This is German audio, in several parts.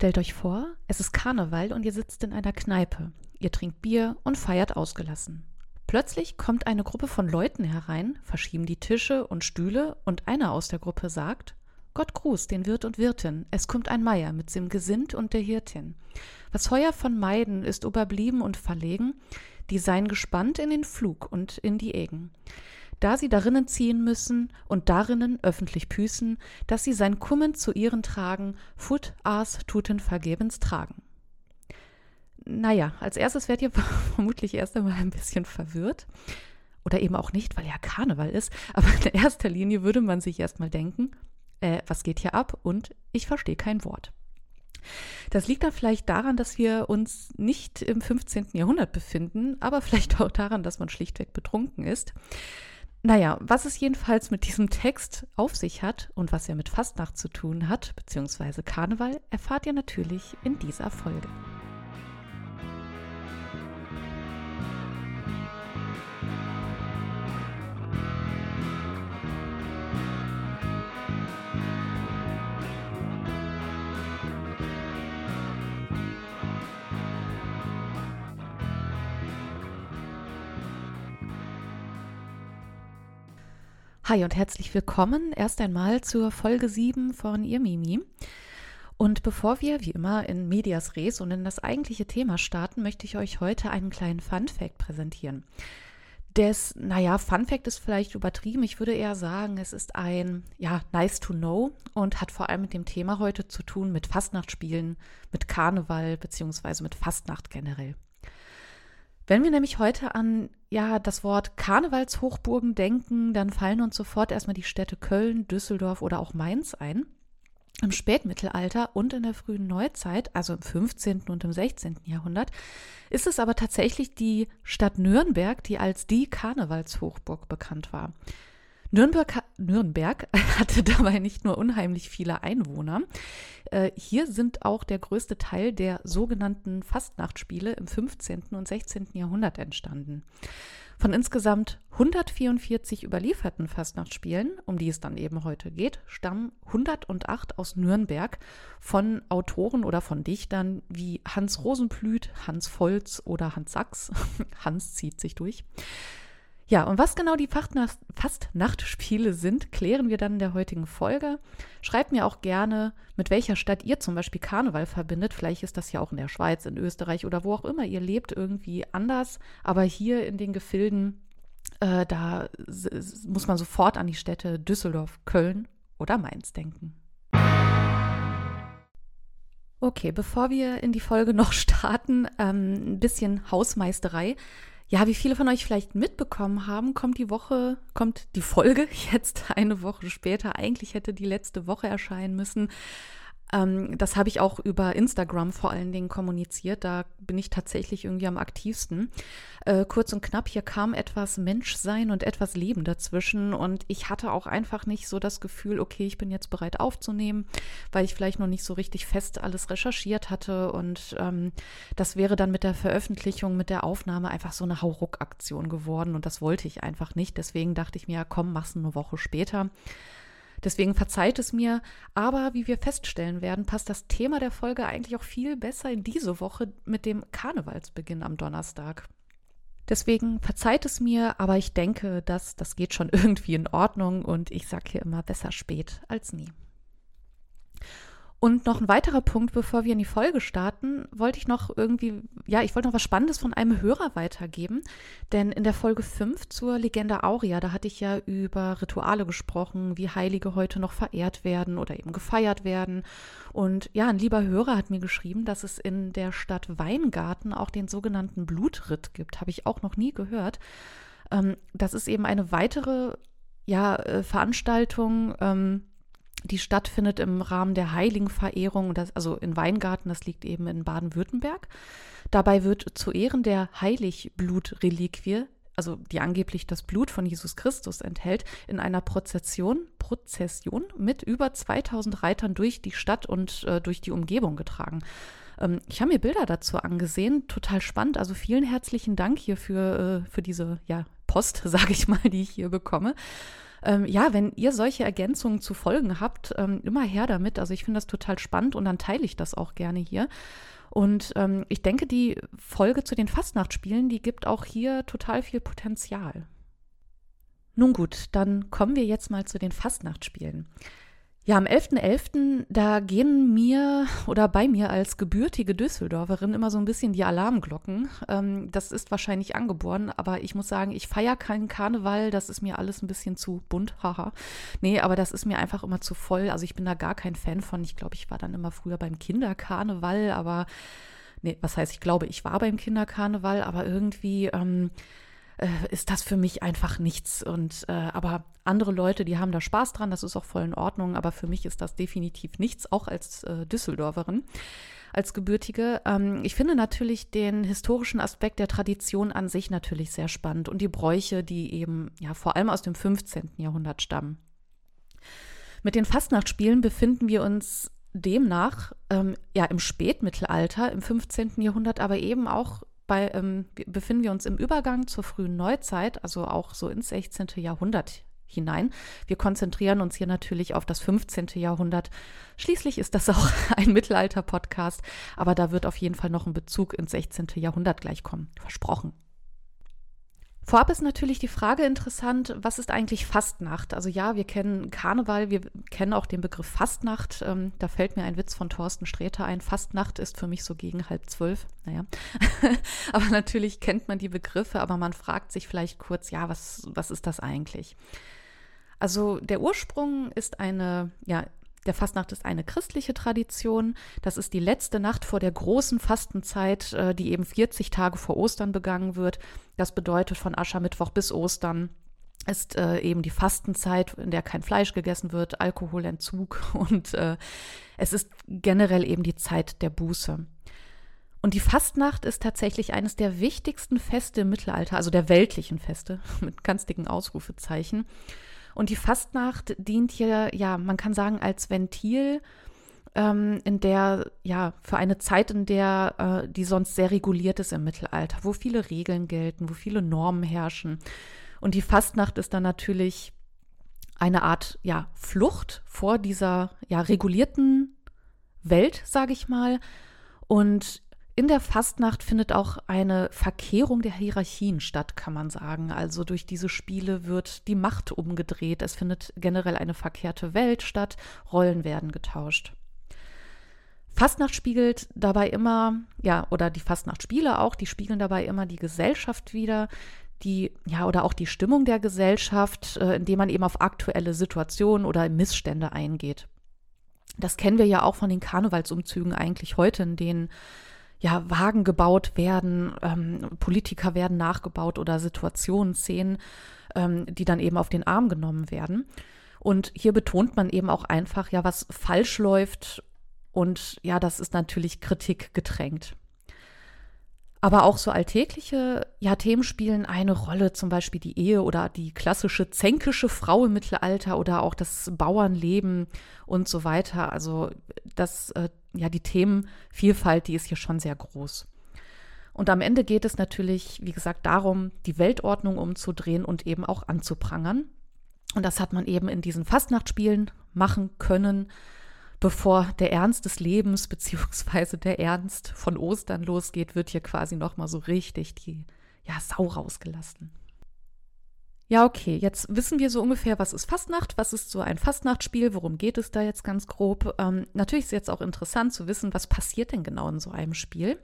Stellt euch vor, es ist Karneval und ihr sitzt in einer Kneipe. Ihr trinkt Bier und feiert ausgelassen. Plötzlich kommt eine Gruppe von Leuten herein, verschieben die Tische und Stühle und einer aus der Gruppe sagt: Gott gruß den Wirt und Wirtin, es kommt ein Meier mit dem Gesind und der Hirtin. Was heuer von Meiden ist überblieben und verlegen, die seien gespannt in den Flug und in die Egen da sie darinnen ziehen müssen und darinnen öffentlich püßen, dass sie sein Kummen zu ihren tragen, Fut aas tuten vergebens tragen. Naja, als erstes werdet ihr vermutlich erst einmal ein bisschen verwirrt. Oder eben auch nicht, weil ja Karneval ist. Aber in erster Linie würde man sich erstmal denken, äh, was geht hier ab? Und ich verstehe kein Wort. Das liegt dann vielleicht daran, dass wir uns nicht im 15. Jahrhundert befinden, aber vielleicht auch daran, dass man schlichtweg betrunken ist. Naja, was es jedenfalls mit diesem Text auf sich hat und was er mit Fastnacht zu tun hat, beziehungsweise Karneval, erfahrt ihr natürlich in dieser Folge. Hi und herzlich willkommen erst einmal zur Folge 7 von Ihr Mimi. Und bevor wir wie immer in Medias Res und in das eigentliche Thema starten, möchte ich euch heute einen kleinen Fun Fact präsentieren. Des, naja, Fun Fact ist vielleicht übertrieben. Ich würde eher sagen, es ist ein, ja, nice to know und hat vor allem mit dem Thema heute zu tun, mit Fastnachtspielen, mit Karneval beziehungsweise mit Fastnacht generell. Wenn wir nämlich heute an ja das Wort Karnevalshochburgen denken, dann fallen uns sofort erstmal die Städte Köln, Düsseldorf oder auch Mainz ein. Im Spätmittelalter und in der frühen Neuzeit, also im 15. und im 16. Jahrhundert, ist es aber tatsächlich die Stadt Nürnberg, die als die Karnevalshochburg bekannt war. Nürnberg, Nürnberg hatte dabei nicht nur unheimlich viele Einwohner. Äh, hier sind auch der größte Teil der sogenannten Fastnachtspiele im 15. und 16. Jahrhundert entstanden. Von insgesamt 144 überlieferten Fastnachtsspielen, um die es dann eben heute geht, stammen 108 aus Nürnberg von Autoren oder von Dichtern wie Hans Rosenblüt, Hans Volz oder Hans Sachs. Hans zieht sich durch. Ja, und was genau die Fastnachtspiele sind, klären wir dann in der heutigen Folge. Schreibt mir auch gerne, mit welcher Stadt ihr zum Beispiel Karneval verbindet. Vielleicht ist das ja auch in der Schweiz, in Österreich oder wo auch immer ihr lebt, irgendwie anders. Aber hier in den Gefilden, äh, da muss man sofort an die Städte Düsseldorf, Köln oder Mainz denken. Okay, bevor wir in die Folge noch starten, ähm, ein bisschen Hausmeisterei. Ja, wie viele von euch vielleicht mitbekommen haben, kommt die Woche, kommt die Folge jetzt eine Woche später. Eigentlich hätte die letzte Woche erscheinen müssen. Ähm, das habe ich auch über Instagram vor allen Dingen kommuniziert. Da bin ich tatsächlich irgendwie am aktivsten. Äh, kurz und knapp, hier kam etwas Menschsein und etwas Leben dazwischen. Und ich hatte auch einfach nicht so das Gefühl, okay, ich bin jetzt bereit aufzunehmen, weil ich vielleicht noch nicht so richtig fest alles recherchiert hatte. Und ähm, das wäre dann mit der Veröffentlichung, mit der Aufnahme einfach so eine Hauruck-Aktion geworden. Und das wollte ich einfach nicht. Deswegen dachte ich mir, komm, mach's eine Woche später. Deswegen verzeiht es mir. Aber wie wir feststellen werden, passt das Thema der Folge eigentlich auch viel besser in diese Woche mit dem Karnevalsbeginn am Donnerstag. Deswegen verzeiht es mir, aber ich denke, dass das geht schon irgendwie in Ordnung und ich sage hier immer besser spät als nie. Und noch ein weiterer Punkt, bevor wir in die Folge starten, wollte ich noch irgendwie, ja, ich wollte noch was Spannendes von einem Hörer weitergeben. Denn in der Folge 5 zur Legende Aurea, da hatte ich ja über Rituale gesprochen, wie Heilige heute noch verehrt werden oder eben gefeiert werden. Und ja, ein lieber Hörer hat mir geschrieben, dass es in der Stadt Weingarten auch den sogenannten Blutritt gibt. Habe ich auch noch nie gehört. Ähm, das ist eben eine weitere, ja, äh, Veranstaltung, ähm, die stattfindet im Rahmen der Heiligenverehrung, das, also in Weingarten, das liegt eben in Baden-Württemberg. Dabei wird zu Ehren der Heiligblutreliquie, also die angeblich das Blut von Jesus Christus enthält, in einer Prozession, Prozession mit über 2000 Reitern durch die Stadt und äh, durch die Umgebung getragen. Ähm, ich habe mir Bilder dazu angesehen, total spannend. Also vielen herzlichen Dank hier für, äh, für diese ja, Post, sage ich mal, die ich hier bekomme. Ähm, ja, wenn ihr solche Ergänzungen zu Folgen habt, ähm, immer her damit. Also ich finde das total spannend und dann teile ich das auch gerne hier. Und ähm, ich denke, die Folge zu den Fastnachtspielen, die gibt auch hier total viel Potenzial. Nun gut, dann kommen wir jetzt mal zu den Fastnachtspielen. Ja, am 11.11., .11., da gehen mir oder bei mir als gebürtige Düsseldorferin immer so ein bisschen die Alarmglocken. Ähm, das ist wahrscheinlich angeboren, aber ich muss sagen, ich feiere keinen Karneval, das ist mir alles ein bisschen zu bunt, haha. Nee, aber das ist mir einfach immer zu voll. Also ich bin da gar kein Fan von. Ich glaube, ich war dann immer früher beim Kinderkarneval, aber nee, was heißt, ich glaube, ich war beim Kinderkarneval, aber irgendwie. Ähm, äh, ist das für mich einfach nichts. Und äh, aber andere Leute, die haben da Spaß dran, das ist auch voll in Ordnung, aber für mich ist das definitiv nichts, auch als äh, Düsseldorferin als Gebürtige. Ähm, ich finde natürlich den historischen Aspekt der Tradition an sich natürlich sehr spannend und die Bräuche, die eben ja vor allem aus dem 15. Jahrhundert stammen. Mit den Fastnachtsspielen befinden wir uns demnach ähm, ja im Spätmittelalter, im 15. Jahrhundert, aber eben auch bei, ähm, befinden wir uns im Übergang zur frühen Neuzeit, also auch so ins 16. Jahrhundert hinein. Wir konzentrieren uns hier natürlich auf das 15. Jahrhundert. Schließlich ist das auch ein Mittelalter-Podcast, aber da wird auf jeden Fall noch ein Bezug ins 16. Jahrhundert gleich kommen. Versprochen. Vorab ist natürlich die Frage interessant, was ist eigentlich Fastnacht? Also ja, wir kennen Karneval, wir kennen auch den Begriff Fastnacht. Ähm, da fällt mir ein Witz von Thorsten Sträter ein. Fastnacht ist für mich so gegen halb zwölf. Naja, aber natürlich kennt man die Begriffe, aber man fragt sich vielleicht kurz, ja, was, was ist das eigentlich? Also der Ursprung ist eine, ja, der Fastnacht ist eine christliche Tradition. Das ist die letzte Nacht vor der großen Fastenzeit, äh, die eben 40 Tage vor Ostern begangen wird. Das bedeutet von Aschermittwoch bis Ostern ist äh, eben die Fastenzeit, in der kein Fleisch gegessen wird, Alkoholentzug und äh, es ist generell eben die Zeit der Buße. Und die Fastnacht ist tatsächlich eines der wichtigsten Feste im Mittelalter, also der weltlichen Feste, mit ganz dicken Ausrufezeichen. Und die Fastnacht dient hier, ja, man kann sagen, als Ventil, ähm, in der, ja, für eine Zeit, in der äh, die sonst sehr reguliert ist im Mittelalter, wo viele Regeln gelten, wo viele Normen herrschen. Und die Fastnacht ist dann natürlich eine Art, ja, Flucht vor dieser, ja, regulierten Welt, sage ich mal. Und in der Fastnacht findet auch eine Verkehrung der Hierarchien statt, kann man sagen. Also durch diese Spiele wird die Macht umgedreht. Es findet generell eine verkehrte Welt statt. Rollen werden getauscht. Fastnacht spiegelt dabei immer, ja, oder die Fastnachtspiele auch, die spiegeln dabei immer die Gesellschaft wieder, die, ja, oder auch die Stimmung der Gesellschaft, äh, indem man eben auf aktuelle Situationen oder Missstände eingeht. Das kennen wir ja auch von den Karnevalsumzügen eigentlich heute, in denen ja, Wagen gebaut werden, ähm, Politiker werden nachgebaut oder Situationen, Szenen, ähm, die dann eben auf den Arm genommen werden. Und hier betont man eben auch einfach, ja, was falsch läuft. Und ja, das ist natürlich Kritik gedrängt. Aber auch so alltägliche ja, Themen spielen eine Rolle, zum Beispiel die Ehe oder die klassische zänkische Frau im Mittelalter oder auch das Bauernleben und so weiter. Also das, äh, ja, die Themenvielfalt, die ist hier schon sehr groß. Und am Ende geht es natürlich, wie gesagt, darum, die Weltordnung umzudrehen und eben auch anzuprangern. Und das hat man eben in diesen Fastnachtspielen machen können bevor der Ernst des Lebens beziehungsweise der Ernst von Ostern losgeht, wird hier quasi nochmal so richtig die ja, Sau rausgelassen. Ja, okay, jetzt wissen wir so ungefähr, was ist Fastnacht, was ist so ein Fastnachtspiel, worum geht es da jetzt ganz grob. Ähm, natürlich ist jetzt auch interessant zu wissen, was passiert denn genau in so einem Spiel.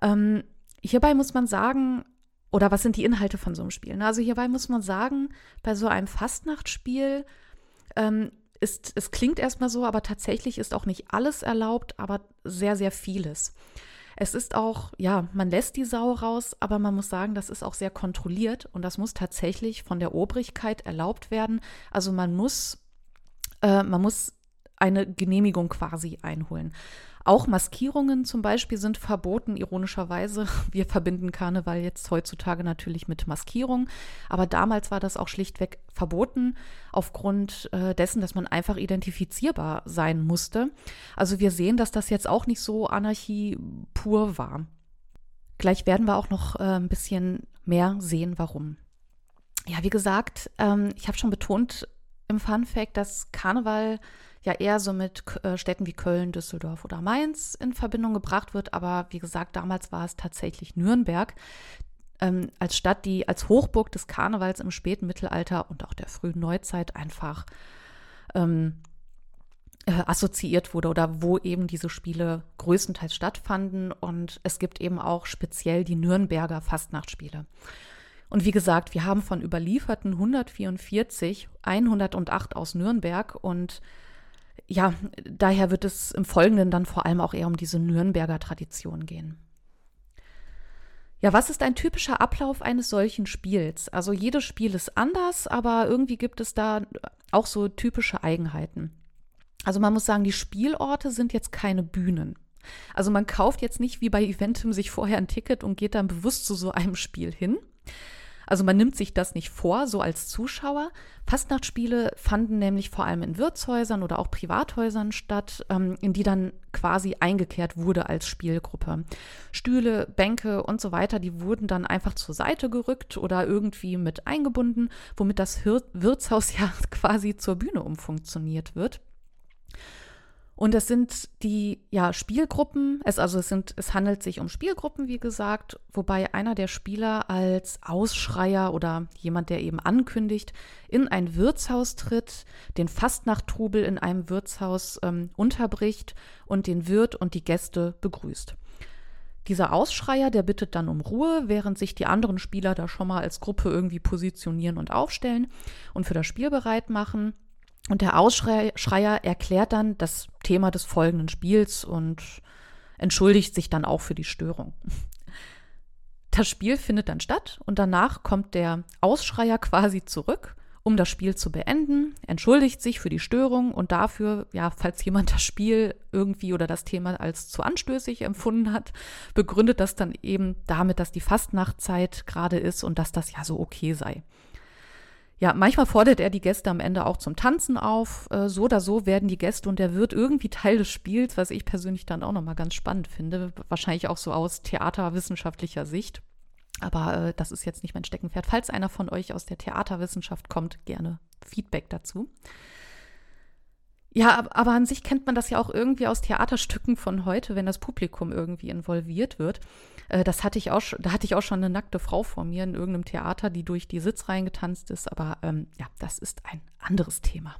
Ähm, hierbei muss man sagen, oder was sind die Inhalte von so einem Spiel? Also hierbei muss man sagen, bei so einem Fastnachtspiel ähm, ist, es klingt erstmal so, aber tatsächlich ist auch nicht alles erlaubt, aber sehr, sehr vieles. Es ist auch, ja, man lässt die Sau raus, aber man muss sagen, das ist auch sehr kontrolliert und das muss tatsächlich von der Obrigkeit erlaubt werden. Also man muss, äh, man muss eine Genehmigung quasi einholen. Auch Maskierungen zum Beispiel sind verboten, ironischerweise. Wir verbinden Karneval jetzt heutzutage natürlich mit Maskierung, aber damals war das auch schlichtweg verboten, aufgrund äh, dessen, dass man einfach identifizierbar sein musste. Also wir sehen, dass das jetzt auch nicht so Anarchie pur war. Gleich werden wir auch noch äh, ein bisschen mehr sehen, warum. Ja, wie gesagt, ähm, ich habe schon betont im Fun Fact, dass Karneval ja eher so mit äh, Städten wie Köln, Düsseldorf oder Mainz in Verbindung gebracht wird. Aber wie gesagt, damals war es tatsächlich Nürnberg ähm, als Stadt, die als Hochburg des Karnevals im späten Mittelalter und auch der frühen Neuzeit einfach ähm, äh, assoziiert wurde oder wo eben diese Spiele größtenteils stattfanden. Und es gibt eben auch speziell die Nürnberger Fastnachtsspiele. Und wie gesagt, wir haben von überlieferten 144 108 aus Nürnberg und ja, daher wird es im Folgenden dann vor allem auch eher um diese Nürnberger Tradition gehen. Ja, was ist ein typischer Ablauf eines solchen Spiels? Also jedes Spiel ist anders, aber irgendwie gibt es da auch so typische Eigenheiten. Also man muss sagen, die Spielorte sind jetzt keine Bühnen. Also man kauft jetzt nicht wie bei Eventim sich vorher ein Ticket und geht dann bewusst zu so einem Spiel hin, also man nimmt sich das nicht vor, so als Zuschauer. Fastnachtsspiele fanden nämlich vor allem in Wirtshäusern oder auch Privathäusern statt, ähm, in die dann quasi eingekehrt wurde als Spielgruppe. Stühle, Bänke und so weiter, die wurden dann einfach zur Seite gerückt oder irgendwie mit eingebunden, womit das Hir Wirtshaus ja quasi zur Bühne umfunktioniert wird. Und es sind die ja, Spielgruppen, es, also es, sind, es handelt sich um Spielgruppen, wie gesagt, wobei einer der Spieler als Ausschreier oder jemand, der eben ankündigt, in ein Wirtshaus tritt, den Fastnachttrubel in einem Wirtshaus ähm, unterbricht und den Wirt und die Gäste begrüßt. Dieser Ausschreier, der bittet dann um Ruhe, während sich die anderen Spieler da schon mal als Gruppe irgendwie positionieren und aufstellen und für das Spiel bereit machen. Und der Ausschreier erklärt dann das Thema des folgenden Spiels und entschuldigt sich dann auch für die Störung. Das Spiel findet dann statt und danach kommt der Ausschreier quasi zurück, um das Spiel zu beenden, entschuldigt sich für die Störung und dafür, ja, falls jemand das Spiel irgendwie oder das Thema als zu anstößig empfunden hat, begründet das dann eben damit, dass die Fastnachtzeit gerade ist und dass das ja so okay sei. Ja, manchmal fordert er die Gäste am Ende auch zum Tanzen auf. Äh, so oder so werden die Gäste und der wird irgendwie Teil des Spiels, was ich persönlich dann auch nochmal ganz spannend finde. Wahrscheinlich auch so aus theaterwissenschaftlicher Sicht. Aber äh, das ist jetzt nicht mein Steckenpferd. Falls einer von euch aus der Theaterwissenschaft kommt, gerne Feedback dazu. Ja, aber an sich kennt man das ja auch irgendwie aus Theaterstücken von heute, wenn das Publikum irgendwie involviert wird. Äh, das hatte ich auch, da hatte ich auch schon eine nackte Frau vor mir in irgendeinem Theater, die durch die Sitzreihen getanzt ist. Aber ähm, ja, das ist ein anderes Thema.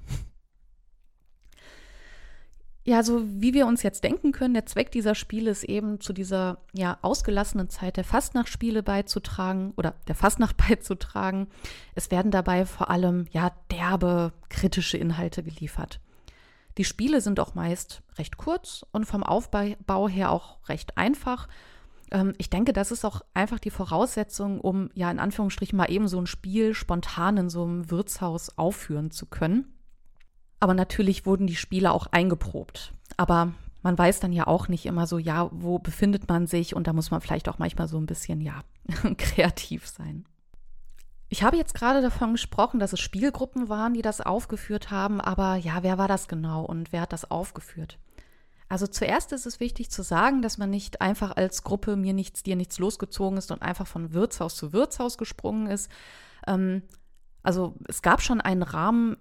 Ja, so wie wir uns jetzt denken können, der Zweck dieser Spiele ist eben zu dieser ja ausgelassenen Zeit der Fastnachtspiele beizutragen oder der Fastnacht beizutragen. Es werden dabei vor allem ja derbe kritische Inhalte geliefert. Die Spiele sind auch meist recht kurz und vom Aufbau her auch recht einfach. Ähm, ich denke, das ist auch einfach die Voraussetzung, um ja in Anführungsstrichen mal eben so ein Spiel spontan in so einem Wirtshaus aufführen zu können. Aber natürlich wurden die Spiele auch eingeprobt. Aber man weiß dann ja auch nicht immer so, ja, wo befindet man sich und da muss man vielleicht auch manchmal so ein bisschen, ja, kreativ sein. Ich habe jetzt gerade davon gesprochen, dass es Spielgruppen waren, die das aufgeführt haben, aber ja, wer war das genau und wer hat das aufgeführt? Also zuerst ist es wichtig zu sagen, dass man nicht einfach als Gruppe mir nichts, dir nichts losgezogen ist und einfach von Wirtshaus zu Wirtshaus gesprungen ist. Ähm, also es gab schon einen Rahmen,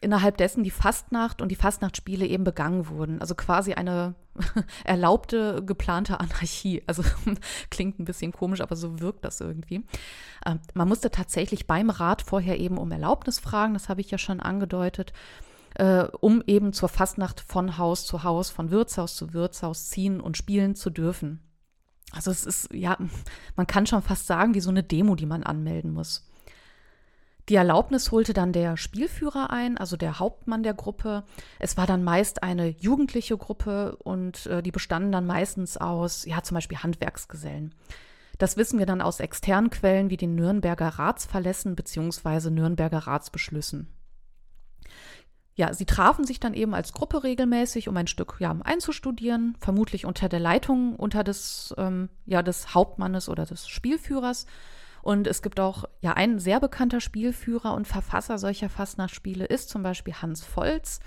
innerhalb dessen die Fastnacht und die Fastnachtspiele eben begangen wurden. Also quasi eine erlaubte, geplante Anarchie. Also klingt ein bisschen komisch, aber so wirkt das irgendwie. Äh, man musste tatsächlich beim Rat vorher eben um Erlaubnis fragen, das habe ich ja schon angedeutet, äh, um eben zur Fastnacht von Haus zu Haus, von Wirtshaus zu Wirtshaus ziehen und spielen zu dürfen. Also es ist, ja, man kann schon fast sagen, wie so eine Demo, die man anmelden muss. Die Erlaubnis holte dann der Spielführer ein, also der Hauptmann der Gruppe. Es war dann meist eine jugendliche Gruppe und äh, die bestanden dann meistens aus, ja, zum Beispiel Handwerksgesellen. Das wissen wir dann aus externen Quellen wie den Nürnberger Ratsverlässen bzw. Nürnberger Ratsbeschlüssen. Ja, sie trafen sich dann eben als Gruppe regelmäßig, um ein Stück ja, einzustudieren, vermutlich unter der Leitung unter des, ähm, ja, des Hauptmannes oder des Spielführers. Und es gibt auch, ja, ein sehr bekannter Spielführer und Verfasser solcher Fastnachtsspiele ist zum Beispiel Hans Volz.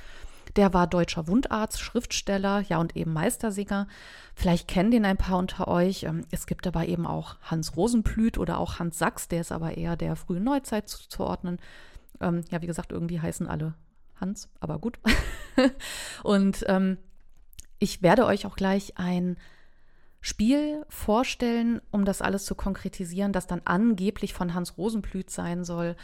Der war deutscher Wundarzt, Schriftsteller, ja und eben Meistersinger. Vielleicht kennen den ein paar unter euch. Ähm, es gibt aber eben auch Hans Rosenblüt oder auch Hans Sachs, der ist aber eher der frühen Neuzeit zuzuordnen. Ähm, ja, wie gesagt, irgendwie heißen alle Hans, aber gut. und ähm, ich werde euch auch gleich ein Spiel vorstellen, um das alles zu konkretisieren, das dann angeblich von Hans Rosenblüt sein soll,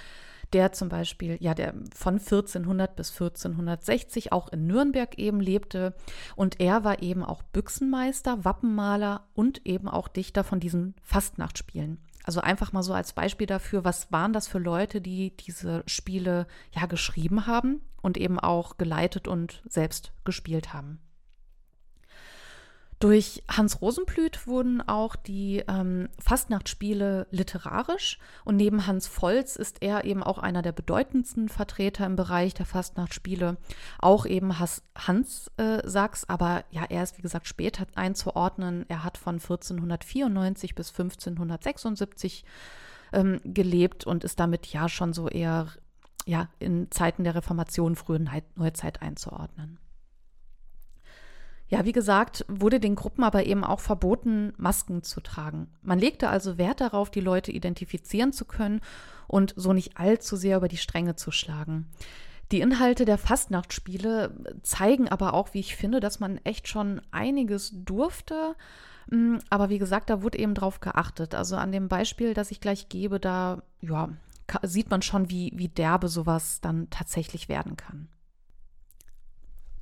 der zum Beispiel, ja, der von 1400 bis 1460 auch in Nürnberg eben lebte. Und er war eben auch Büchsenmeister, Wappenmaler und eben auch Dichter von diesen Fastnachtspielen. Also einfach mal so als Beispiel dafür, was waren das für Leute, die diese Spiele ja geschrieben haben und eben auch geleitet und selbst gespielt haben. Durch Hans Rosenblüt wurden auch die ähm, Fastnachtsspiele literarisch und neben Hans Volz ist er eben auch einer der bedeutendsten Vertreter im Bereich der Fastnachtsspiele. Auch eben Has Hans äh, Sachs, aber ja, er ist wie gesagt später einzuordnen. Er hat von 1494 bis 1576 ähm, gelebt und ist damit ja schon so eher ja, in Zeiten der Reformation, frühe Neuzeit einzuordnen. Ja, wie gesagt, wurde den Gruppen aber eben auch verboten, Masken zu tragen. Man legte also Wert darauf, die Leute identifizieren zu können und so nicht allzu sehr über die Stränge zu schlagen. Die Inhalte der Fastnachtspiele zeigen aber auch, wie ich finde, dass man echt schon einiges durfte. Mm, aber wie gesagt, da wurde eben drauf geachtet. Also an dem Beispiel, das ich gleich gebe, da ja, sieht man schon, wie, wie derbe sowas dann tatsächlich werden kann.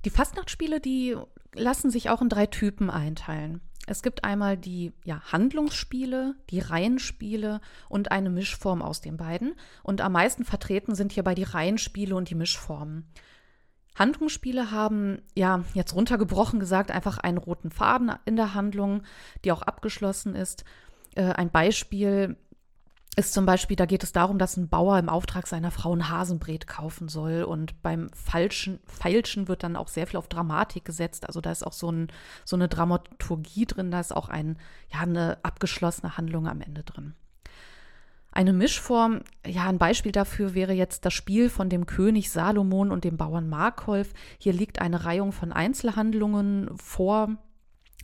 Die Fastnachtspiele, die lassen sich auch in drei Typen einteilen. Es gibt einmal die ja, Handlungsspiele, die Reihenspiele und eine Mischform aus den beiden. Und am meisten vertreten sind hierbei die Reihenspiele und die Mischformen. Handlungsspiele haben, ja, jetzt runtergebrochen gesagt, einfach einen roten Faden in der Handlung, die auch abgeschlossen ist. Äh, ein Beispiel ist zum Beispiel, da geht es darum, dass ein Bauer im Auftrag seiner Frau ein Hasenbret kaufen soll und beim falschen Feilschen wird dann auch sehr viel auf Dramatik gesetzt. Also da ist auch so, ein, so eine Dramaturgie drin, da ist auch ein, ja, eine abgeschlossene Handlung am Ende drin. Eine Mischform, ja, ein Beispiel dafür wäre jetzt das Spiel von dem König Salomon und dem Bauern Markolf. Hier liegt eine Reihung von Einzelhandlungen vor,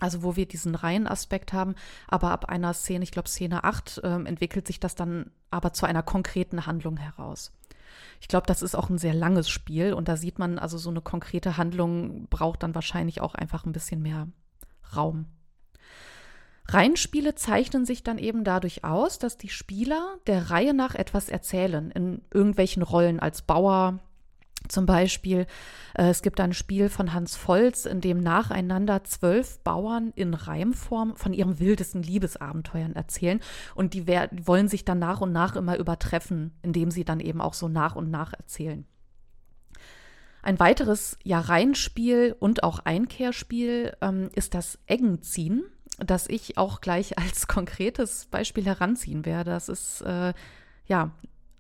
also wo wir diesen Reihenaspekt haben, aber ab einer Szene, ich glaube Szene 8, äh, entwickelt sich das dann aber zu einer konkreten Handlung heraus. Ich glaube, das ist auch ein sehr langes Spiel und da sieht man, also so eine konkrete Handlung braucht dann wahrscheinlich auch einfach ein bisschen mehr Raum. Reihenspiele zeichnen sich dann eben dadurch aus, dass die Spieler der Reihe nach etwas erzählen, in irgendwelchen Rollen als Bauer, zum Beispiel, äh, es gibt ein Spiel von Hans Volz, in dem nacheinander zwölf Bauern in Reimform von ihren wildesten Liebesabenteuern erzählen. Und die, wollen sich dann nach und nach immer übertreffen, indem sie dann eben auch so nach und nach erzählen. Ein weiteres ja, Reihenspiel und auch Einkehrspiel ähm, ist das Eggenziehen, das ich auch gleich als konkretes Beispiel heranziehen werde. Das ist äh, ja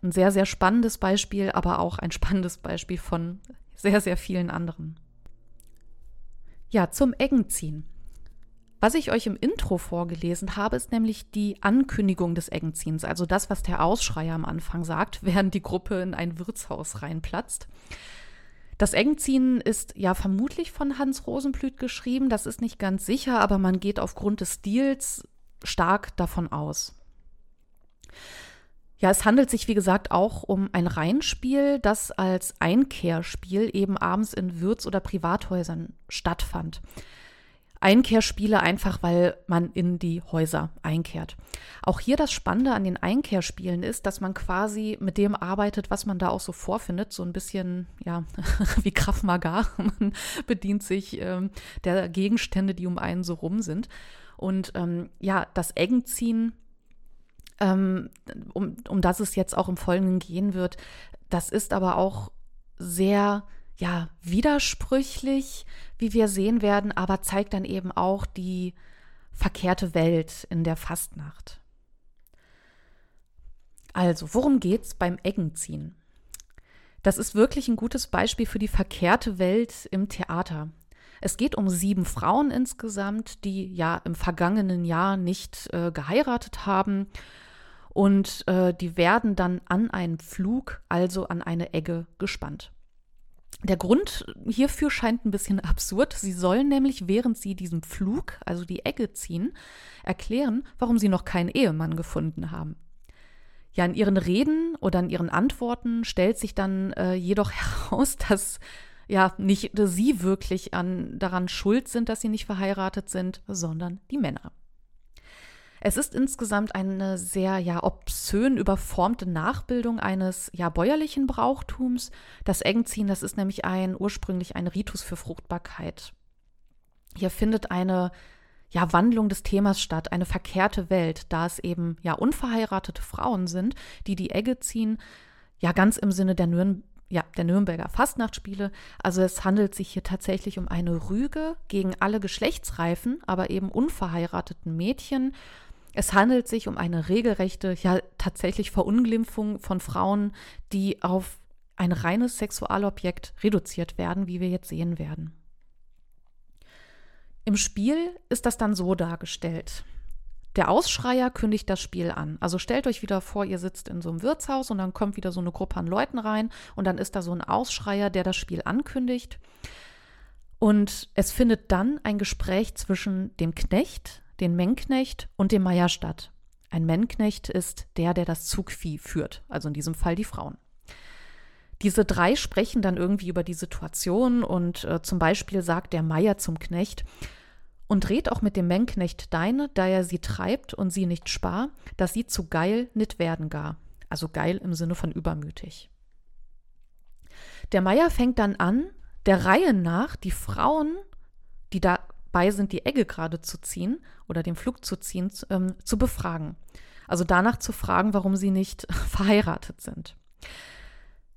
ein sehr, sehr spannendes Beispiel, aber auch ein spannendes Beispiel von sehr, sehr vielen anderen. Ja, zum Eggenziehen. Was ich euch im Intro vorgelesen habe, ist nämlich die Ankündigung des Eggenziehens, also das, was der Ausschreier am Anfang sagt, während die Gruppe in ein Wirtshaus reinplatzt. Das Eggenziehen ist ja vermutlich von Hans Rosenblüt geschrieben, das ist nicht ganz sicher, aber man geht aufgrund des Stils stark davon aus. Ja, es handelt sich, wie gesagt, auch um ein Reihenspiel, das als Einkehrspiel eben abends in Wirts- oder Privathäusern stattfand. Einkehrspiele einfach, weil man in die Häuser einkehrt. Auch hier das Spannende an den Einkehrspielen ist, dass man quasi mit dem arbeitet, was man da auch so vorfindet. So ein bisschen, ja, wie Krav Maga. Man bedient sich ähm, der Gegenstände, die um einen so rum sind. Und ähm, ja, das Eggenziehen ähm, um, um das es jetzt auch im Folgenden gehen wird. Das ist aber auch sehr ja, widersprüchlich, wie wir sehen werden, aber zeigt dann eben auch die verkehrte Welt in der Fastnacht. Also, worum geht's beim Eggenziehen? Das ist wirklich ein gutes Beispiel für die verkehrte Welt im Theater. Es geht um sieben Frauen insgesamt, die ja im vergangenen Jahr nicht äh, geheiratet haben und äh, die werden dann an einen Pflug, also an eine Egge, gespannt. Der Grund hierfür scheint ein bisschen absurd. Sie sollen nämlich, während sie diesen Pflug, also die Egge ziehen, erklären, warum sie noch keinen Ehemann gefunden haben. Ja, in ihren Reden oder in ihren Antworten stellt sich dann äh, jedoch heraus, dass ja nicht sie wirklich an, daran schuld sind, dass sie nicht verheiratet sind, sondern die Männer. Es ist insgesamt eine sehr ja obszön überformte Nachbildung eines ja bäuerlichen Brauchtums. Das Engziehen, das ist nämlich ein ursprünglich ein Ritus für Fruchtbarkeit. Hier findet eine ja Wandlung des Themas statt, eine verkehrte Welt, da es eben ja unverheiratete Frauen sind, die die Egge ziehen, ja ganz im Sinne der Nürn ja, der Nürnberger Fastnachtspiele. Also es handelt sich hier tatsächlich um eine Rüge gegen alle geschlechtsreifen, aber eben unverheirateten Mädchen, es handelt sich um eine regelrechte, ja tatsächlich Verunglimpfung von Frauen, die auf ein reines Sexualobjekt reduziert werden, wie wir jetzt sehen werden. Im Spiel ist das dann so dargestellt. Der Ausschreier kündigt das Spiel an. Also stellt euch wieder vor, ihr sitzt in so einem Wirtshaus und dann kommt wieder so eine Gruppe an Leuten rein und dann ist da so ein Ausschreier, der das Spiel ankündigt. Und es findet dann ein Gespräch zwischen dem Knecht, den Mennknecht und dem Meier statt. Ein Mennknecht ist der, der das Zugvieh führt, also in diesem Fall die Frauen. Diese drei sprechen dann irgendwie über die Situation und äh, zum Beispiel sagt der Meier zum Knecht, und dreht auch mit dem Mennknecht deine, da er sie treibt und sie nicht spar, dass sie zu geil nit werden gar. Also geil im Sinne von übermütig. Der Meier fängt dann an, der Reihe nach die Frauen, die da bei sind, die Egge gerade zu ziehen oder den Flug zu ziehen, ähm, zu befragen. Also danach zu fragen, warum sie nicht verheiratet sind.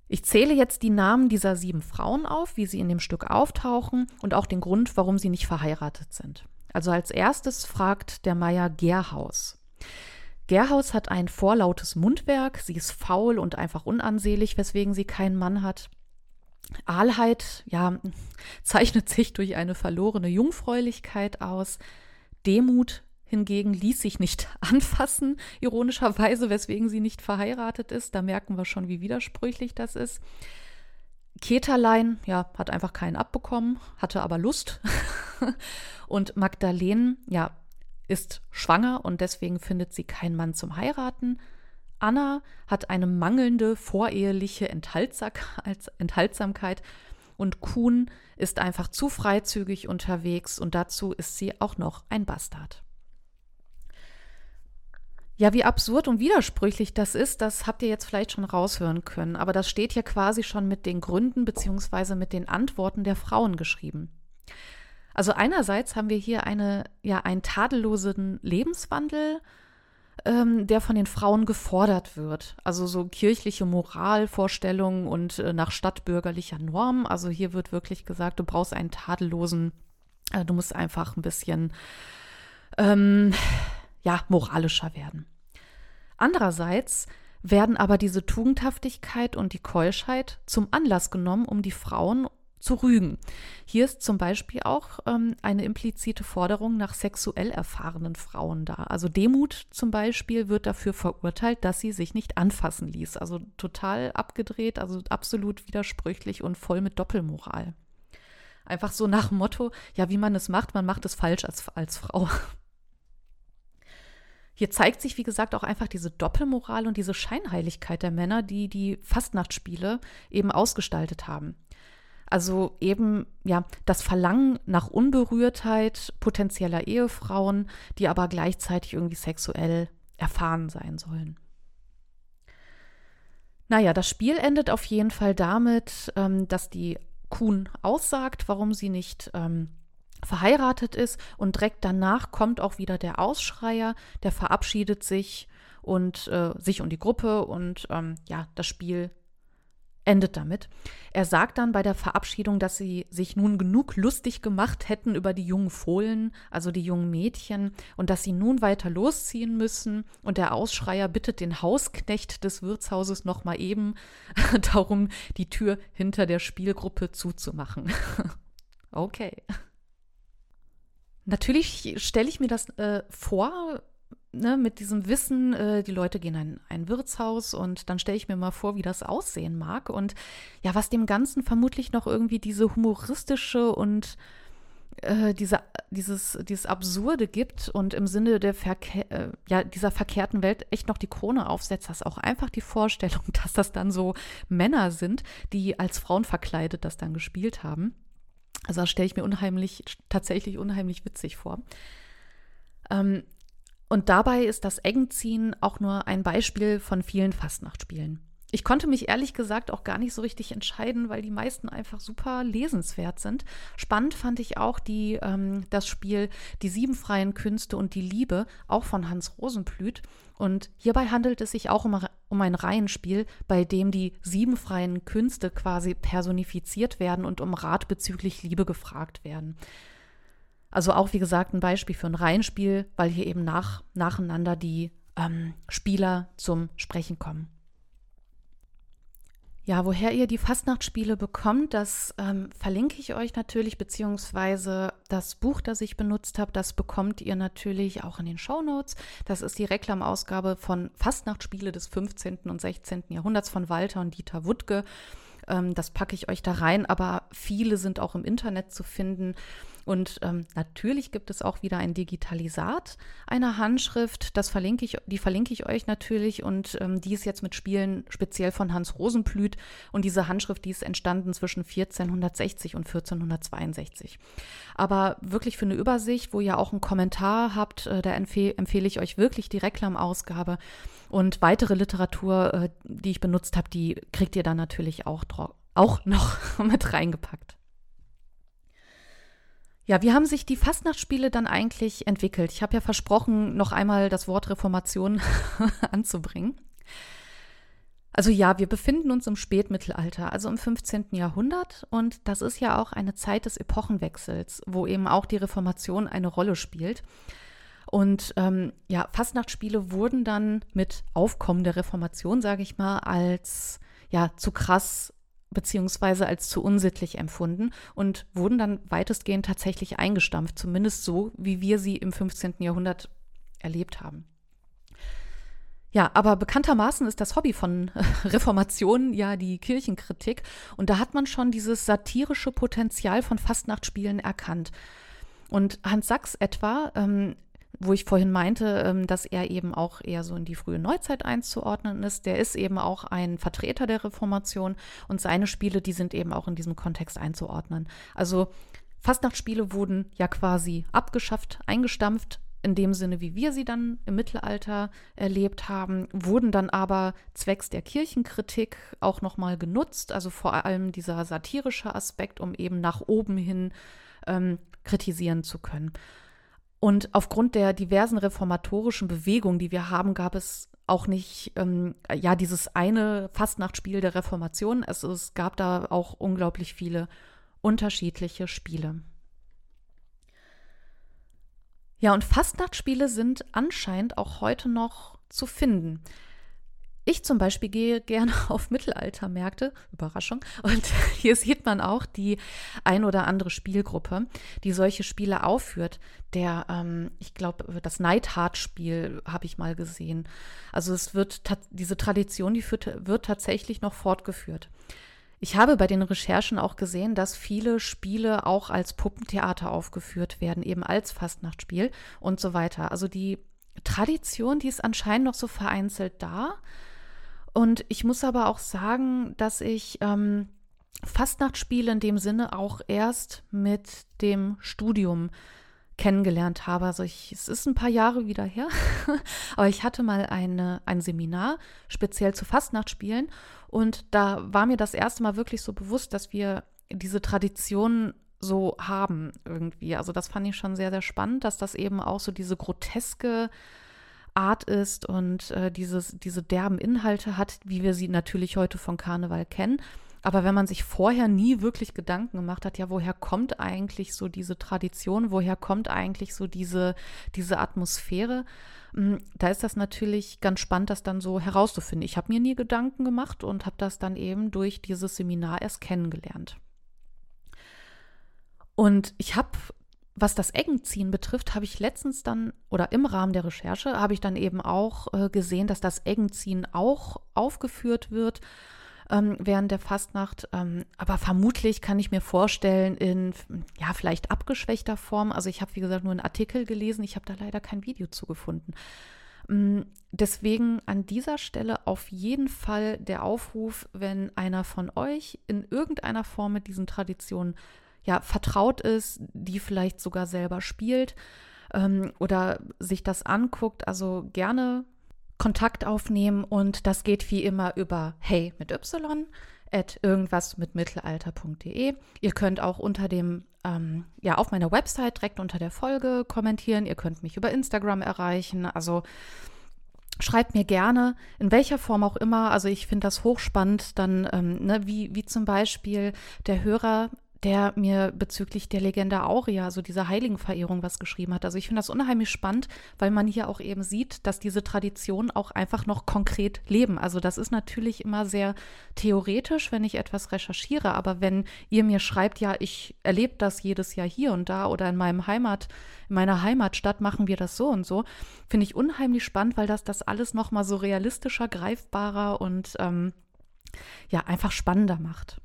Ich zähle jetzt die Namen dieser sieben Frauen auf, wie sie in dem Stück auftauchen und auch den Grund, warum sie nicht verheiratet sind. Also als erstes fragt der Meier Gerhaus. Gerhaus hat ein vorlautes Mundwerk, sie ist faul und einfach unansehlich, weswegen sie keinen Mann hat. Ahlheit, ja, zeichnet sich durch eine verlorene Jungfräulichkeit aus. Demut hingegen ließ sich nicht anfassen, ironischerweise, weswegen sie nicht verheiratet ist. Da merken wir schon, wie widersprüchlich das ist. Keterlein, ja, hat einfach keinen abbekommen, hatte aber Lust. und Magdalene, ja, ist schwanger und deswegen findet sie keinen Mann zum Heiraten. Anna hat eine mangelnde voreheliche Enthaltsamkeit und Kuhn ist einfach zu freizügig unterwegs und dazu ist sie auch noch ein Bastard. Ja, wie absurd und widersprüchlich das ist, das habt ihr jetzt vielleicht schon raushören können, aber das steht hier quasi schon mit den Gründen bzw. mit den Antworten der Frauen geschrieben. Also einerseits haben wir hier eine, ja, einen tadellosen Lebenswandel, ähm, der von den Frauen gefordert wird. Also so kirchliche Moralvorstellungen und äh, nach stadtbürgerlicher Norm. Also hier wird wirklich gesagt, du brauchst einen tadellosen, äh, du musst einfach ein bisschen, ähm, ja, moralischer werden. Andererseits werden aber diese Tugendhaftigkeit und die Keuschheit zum Anlass genommen, um die Frauen zu rügen. Hier ist zum Beispiel auch ähm, eine implizite Forderung nach sexuell erfahrenen Frauen da. Also Demut zum Beispiel wird dafür verurteilt, dass sie sich nicht anfassen ließ. Also total abgedreht, also absolut widersprüchlich und voll mit Doppelmoral. Einfach so nach dem Motto, ja, wie man es macht, man macht es falsch als, als Frau. Hier zeigt sich, wie gesagt, auch einfach diese Doppelmoral und diese Scheinheiligkeit der Männer, die die Fastnachtsspiele eben ausgestaltet haben. Also eben, ja, das Verlangen nach Unberührtheit potenzieller Ehefrauen, die aber gleichzeitig irgendwie sexuell erfahren sein sollen. Naja, das Spiel endet auf jeden Fall damit, ähm, dass die Kuhn aussagt, warum sie nicht ähm, verheiratet ist und direkt danach kommt auch wieder der Ausschreier, der verabschiedet sich und äh, sich und die Gruppe und ähm, ja, das Spiel endet damit. Er sagt dann bei der Verabschiedung, dass sie sich nun genug lustig gemacht hätten über die jungen Fohlen, also die jungen Mädchen, und dass sie nun weiter losziehen müssen. Und der Ausschreier bittet den Hausknecht des Wirtshauses nochmal eben darum, die Tür hinter der Spielgruppe zuzumachen. okay. Natürlich stelle ich mir das äh, vor, ne, mit diesem Wissen, äh, die Leute gehen in ein Wirtshaus und dann stelle ich mir mal vor, wie das aussehen mag. Und ja, was dem Ganzen vermutlich noch irgendwie diese humoristische und äh, diese, dieses, dieses Absurde gibt und im Sinne der Verke äh, ja, dieser verkehrten Welt echt noch die Krone aufsetzt, dass auch einfach die Vorstellung, dass das dann so Männer sind, die als Frauen verkleidet das dann gespielt haben. Also das stelle ich mir unheimlich, tatsächlich unheimlich witzig vor. Ähm, und dabei ist das Engziehen auch nur ein Beispiel von vielen Fastnachtspielen. Ich konnte mich ehrlich gesagt auch gar nicht so richtig entscheiden, weil die meisten einfach super lesenswert sind. Spannend fand ich auch die, ähm, das Spiel Die sieben freien Künste und die Liebe, auch von Hans Rosenblüt. Und hierbei handelt es sich auch um, um ein Reihenspiel, bei dem die sieben freien Künste quasi personifiziert werden und um Rat bezüglich Liebe gefragt werden. Also auch, wie gesagt, ein Beispiel für ein Reihenspiel, weil hier eben nach, nacheinander die ähm, Spieler zum Sprechen kommen. Ja, woher ihr die Fastnachtsspiele bekommt, das ähm, verlinke ich euch natürlich, beziehungsweise das Buch, das ich benutzt habe, das bekommt ihr natürlich auch in den Show Notes. Das ist die Reklamausgabe von Fastnachtsspiele des 15. und 16. Jahrhunderts von Walter und Dieter Wuttke. Ähm, das packe ich euch da rein, aber viele sind auch im Internet zu finden. Und ähm, natürlich gibt es auch wieder ein Digitalisat einer Handschrift. Das verlinke ich, die verlinke ich euch natürlich. Und ähm, die ist jetzt mit Spielen speziell von Hans Rosenblüt. Und diese Handschrift, die ist entstanden zwischen 1460 und 1462. Aber wirklich für eine Übersicht, wo ihr auch einen Kommentar habt, äh, da empfehle, empfehle ich euch wirklich die Reklamausgabe. Und weitere Literatur, äh, die ich benutzt habe, die kriegt ihr dann natürlich auch, auch noch mit reingepackt. Ja, wie haben sich die Fastnachtsspiele dann eigentlich entwickelt? Ich habe ja versprochen, noch einmal das Wort Reformation anzubringen. Also ja, wir befinden uns im Spätmittelalter, also im 15. Jahrhundert und das ist ja auch eine Zeit des Epochenwechsels, wo eben auch die Reformation eine Rolle spielt. Und ähm, ja, Fastnachtsspiele wurden dann mit Aufkommen der Reformation, sage ich mal, als ja zu krass beziehungsweise als zu unsittlich empfunden und wurden dann weitestgehend tatsächlich eingestampft, zumindest so, wie wir sie im 15. Jahrhundert erlebt haben. Ja, aber bekanntermaßen ist das Hobby von Reformation ja die Kirchenkritik und da hat man schon dieses satirische Potenzial von Fastnachtspielen erkannt. Und Hans Sachs etwa ähm, wo ich vorhin meinte, ähm, dass er eben auch eher so in die frühe Neuzeit einzuordnen ist. Der ist eben auch ein Vertreter der Reformation und seine Spiele, die sind eben auch in diesem Kontext einzuordnen. Also Fastnachtsspiele wurden ja quasi abgeschafft, eingestampft, in dem Sinne, wie wir sie dann im Mittelalter erlebt haben, wurden dann aber zwecks der Kirchenkritik auch nochmal genutzt, also vor allem dieser satirische Aspekt, um eben nach oben hin ähm, kritisieren zu können. Und aufgrund der diversen reformatorischen Bewegungen, die wir haben, gab es auch nicht, ähm, ja, dieses eine Fastnachtspiel der Reformation. Es, es gab da auch unglaublich viele unterschiedliche Spiele. Ja, und Fastnachtspiele sind anscheinend auch heute noch zu finden. Ich zum Beispiel gehe gerne auf Mittelaltermärkte, Überraschung, und hier sieht man auch die ein oder andere Spielgruppe, die solche Spiele aufführt. Der, ähm, ich glaube, das Neidhart-Spiel habe ich mal gesehen. Also es wird, diese Tradition, die führt, wird tatsächlich noch fortgeführt. Ich habe bei den Recherchen auch gesehen, dass viele Spiele auch als Puppentheater aufgeführt werden, eben als Fastnachtspiel und so weiter. Also die Tradition, die ist anscheinend noch so vereinzelt da. Und ich muss aber auch sagen, dass ich ähm, Fastnachtspiele in dem Sinne auch erst mit dem Studium kennengelernt habe. Also ich, es ist ein paar Jahre wieder her, aber ich hatte mal eine, ein Seminar speziell zu Fastnachtspielen und da war mir das erste Mal wirklich so bewusst, dass wir diese Tradition so haben irgendwie. Also das fand ich schon sehr, sehr spannend, dass das eben auch so diese groteske Art ist und äh, dieses, diese derben Inhalte hat, wie wir sie natürlich heute von Karneval kennen. Aber wenn man sich vorher nie wirklich Gedanken gemacht hat, ja, woher kommt eigentlich so diese Tradition, woher kommt eigentlich so diese, diese Atmosphäre, hm, da ist das natürlich ganz spannend, das dann so herauszufinden. Ich habe mir nie Gedanken gemacht und habe das dann eben durch dieses Seminar erst kennengelernt. Und ich habe was das Eggenziehen betrifft, habe ich letztens dann oder im Rahmen der Recherche habe ich dann eben auch äh, gesehen, dass das Eggenziehen auch aufgeführt wird ähm, während der Fastnacht. Ähm, aber vermutlich kann ich mir vorstellen, in ja, vielleicht abgeschwächter Form. Also ich habe, wie gesagt, nur einen Artikel gelesen, ich habe da leider kein Video zugefunden. Ähm, deswegen an dieser Stelle auf jeden Fall der Aufruf, wenn einer von euch in irgendeiner Form mit diesen Traditionen ja, vertraut ist, die vielleicht sogar selber spielt ähm, oder sich das anguckt. Also gerne Kontakt aufnehmen und das geht wie immer über hey mit y at irgendwas mit mittelalter.de. Ihr könnt auch unter dem, ähm, ja, auf meiner Website direkt unter der Folge kommentieren. Ihr könnt mich über Instagram erreichen. Also schreibt mir gerne, in welcher Form auch immer. Also ich finde das hochspannend, dann, ähm, ne, wie, wie zum Beispiel der Hörer der mir bezüglich der Legende Aurea, also dieser Heiligenverehrung, was geschrieben hat. Also ich finde das unheimlich spannend, weil man hier auch eben sieht, dass diese Traditionen auch einfach noch konkret leben. Also das ist natürlich immer sehr theoretisch, wenn ich etwas recherchiere, aber wenn ihr mir schreibt, ja, ich erlebe das jedes Jahr hier und da oder in meinem Heimat, in meiner Heimatstadt machen wir das so und so, finde ich unheimlich spannend, weil das das alles nochmal so realistischer, greifbarer und ähm, ja, einfach spannender macht.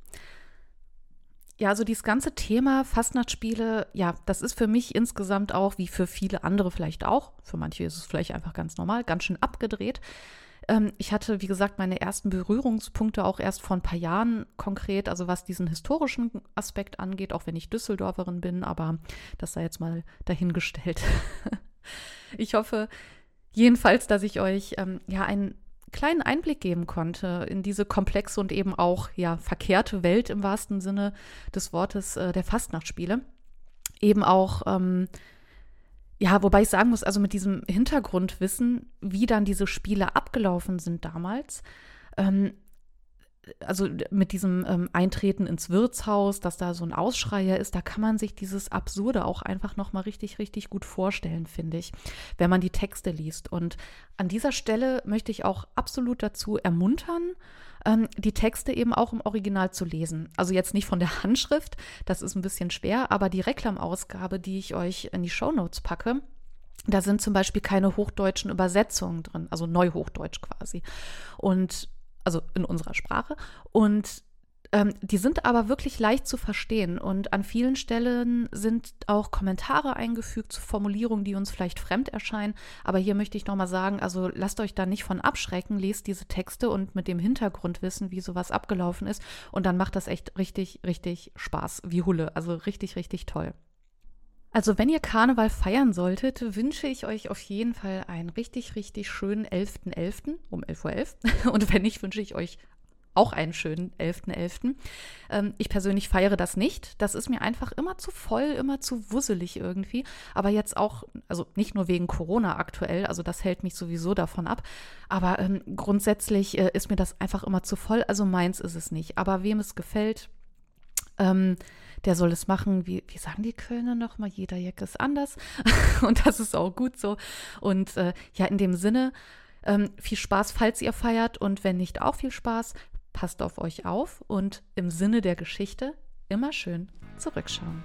Ja, also dieses ganze Thema Fastnachtsspiele, ja, das ist für mich insgesamt auch, wie für viele andere vielleicht auch, für manche ist es vielleicht einfach ganz normal, ganz schön abgedreht. Ähm, ich hatte, wie gesagt, meine ersten Berührungspunkte auch erst vor ein paar Jahren konkret, also was diesen historischen Aspekt angeht, auch wenn ich Düsseldorferin bin, aber das sei jetzt mal dahingestellt. ich hoffe jedenfalls, dass ich euch ähm, ja einen kleinen Einblick geben konnte in diese komplexe und eben auch ja verkehrte Welt im wahrsten Sinne des Wortes äh, der Fastnachtsspiele. Eben auch ähm, ja, wobei ich sagen muss, also mit diesem Hintergrundwissen, wie dann diese Spiele abgelaufen sind damals, ähm, also mit diesem ähm, Eintreten ins Wirtshaus, dass da so ein Ausschreier ist, da kann man sich dieses Absurde auch einfach nochmal richtig, richtig gut vorstellen, finde ich, wenn man die Texte liest. Und an dieser Stelle möchte ich auch absolut dazu ermuntern, ähm, die Texte eben auch im Original zu lesen. Also jetzt nicht von der Handschrift, das ist ein bisschen schwer, aber die Reklamausgabe, die ich euch in die Shownotes packe, da sind zum Beispiel keine hochdeutschen Übersetzungen drin, also Neuhochdeutsch quasi. Und also in unserer Sprache. Und ähm, die sind aber wirklich leicht zu verstehen und an vielen Stellen sind auch Kommentare eingefügt zu Formulierungen, die uns vielleicht fremd erscheinen. Aber hier möchte ich nochmal sagen, also lasst euch da nicht von abschrecken, lest diese Texte und mit dem Hintergrund wissen, wie sowas abgelaufen ist. Und dann macht das echt richtig, richtig Spaß, wie Hulle. Also richtig, richtig toll. Also wenn ihr Karneval feiern solltet, wünsche ich euch auf jeden Fall einen richtig, richtig schönen 11.11. .11. um 11.11 Uhr. Und wenn nicht, wünsche ich euch auch einen schönen 11.11. .11. Ähm, ich persönlich feiere das nicht. Das ist mir einfach immer zu voll, immer zu wusselig irgendwie. Aber jetzt auch, also nicht nur wegen Corona aktuell, also das hält mich sowieso davon ab. Aber ähm, grundsätzlich äh, ist mir das einfach immer zu voll. Also meins ist es nicht. Aber wem es gefällt, ähm, der soll es machen, wie, wie sagen die Kölner nochmal, jeder Jack ist anders. und das ist auch gut so. Und äh, ja, in dem Sinne, ähm, viel Spaß, falls ihr feiert. Und wenn nicht, auch viel Spaß. Passt auf euch auf und im Sinne der Geschichte immer schön zurückschauen.